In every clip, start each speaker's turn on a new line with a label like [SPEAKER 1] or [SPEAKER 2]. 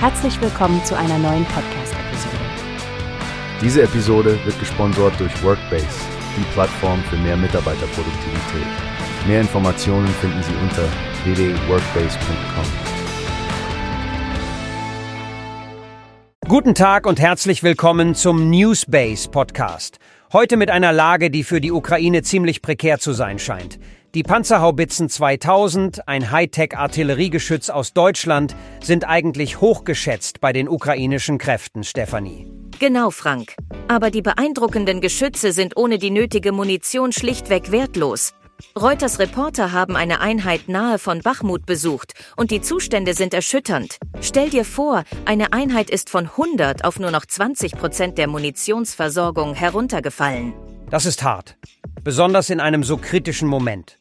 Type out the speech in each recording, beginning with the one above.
[SPEAKER 1] Herzlich willkommen zu einer neuen Podcast-Episode.
[SPEAKER 2] Diese Episode wird gesponsert durch Workbase, die Plattform für mehr Mitarbeiterproduktivität. Mehr Informationen finden Sie unter www.workbase.com.
[SPEAKER 3] Guten Tag und herzlich willkommen zum Newsbase Podcast. Heute mit einer Lage, die für die Ukraine ziemlich prekär zu sein scheint. Die Panzerhaubitzen 2000, ein Hightech-Artilleriegeschütz aus Deutschland, sind eigentlich hochgeschätzt bei den ukrainischen Kräften, Stefanie.
[SPEAKER 4] Genau, Frank. Aber die beeindruckenden Geschütze sind ohne die nötige Munition schlichtweg wertlos. Reuters Reporter haben eine Einheit nahe von Bachmut besucht und die Zustände sind erschütternd. Stell dir vor, eine Einheit ist von 100 auf nur noch 20 Prozent der Munitionsversorgung heruntergefallen.
[SPEAKER 3] Das ist hart, besonders in einem so kritischen Moment.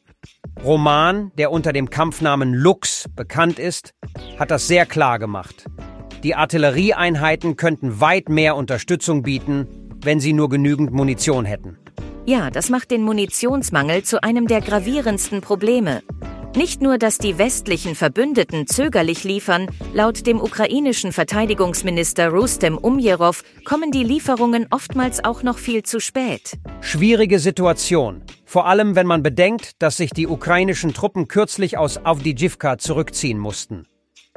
[SPEAKER 3] Roman, der unter dem Kampfnamen Lux bekannt ist, hat das sehr klar gemacht. Die Artillerieeinheiten könnten weit mehr Unterstützung bieten, wenn sie nur genügend Munition hätten.
[SPEAKER 4] Ja, das macht den Munitionsmangel zu einem der gravierendsten Probleme. Nicht nur, dass die westlichen Verbündeten zögerlich liefern, laut dem ukrainischen Verteidigungsminister Rustem Umjerov kommen die Lieferungen oftmals auch noch viel zu spät.
[SPEAKER 3] Schwierige Situation, vor allem wenn man bedenkt, dass sich die ukrainischen Truppen kürzlich aus Avdijivka zurückziehen mussten.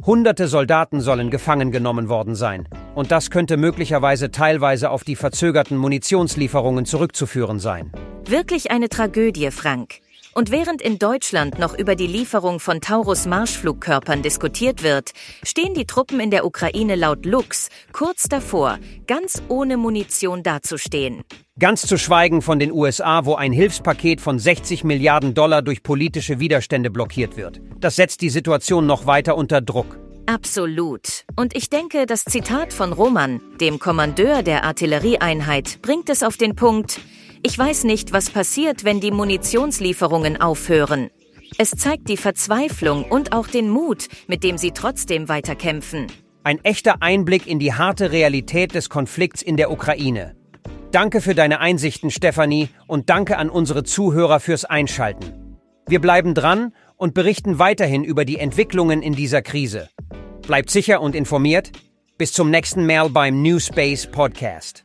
[SPEAKER 3] Hunderte Soldaten sollen gefangen genommen worden sein, und das könnte möglicherweise teilweise auf die verzögerten Munitionslieferungen zurückzuführen sein.
[SPEAKER 4] Wirklich eine Tragödie, Frank. Und während in Deutschland noch über die Lieferung von Taurus-Marschflugkörpern diskutiert wird, stehen die Truppen in der Ukraine laut Lux kurz davor, ganz ohne Munition dazustehen.
[SPEAKER 3] Ganz zu schweigen von den USA, wo ein Hilfspaket von 60 Milliarden Dollar durch politische Widerstände blockiert wird. Das setzt die Situation noch weiter unter Druck.
[SPEAKER 4] Absolut. Und ich denke, das Zitat von Roman, dem Kommandeur der Artillerieeinheit, bringt es auf den Punkt, ich weiß nicht, was passiert, wenn die Munitionslieferungen aufhören. Es zeigt die Verzweiflung und auch den Mut, mit dem sie trotzdem weiterkämpfen.
[SPEAKER 3] Ein echter Einblick in die harte Realität des Konflikts in der Ukraine. Danke für deine Einsichten, Stefanie, und danke an unsere Zuhörer fürs Einschalten. Wir bleiben dran und berichten weiterhin über die Entwicklungen in dieser Krise. Bleibt sicher und informiert. Bis zum nächsten Mal beim New Space Podcast.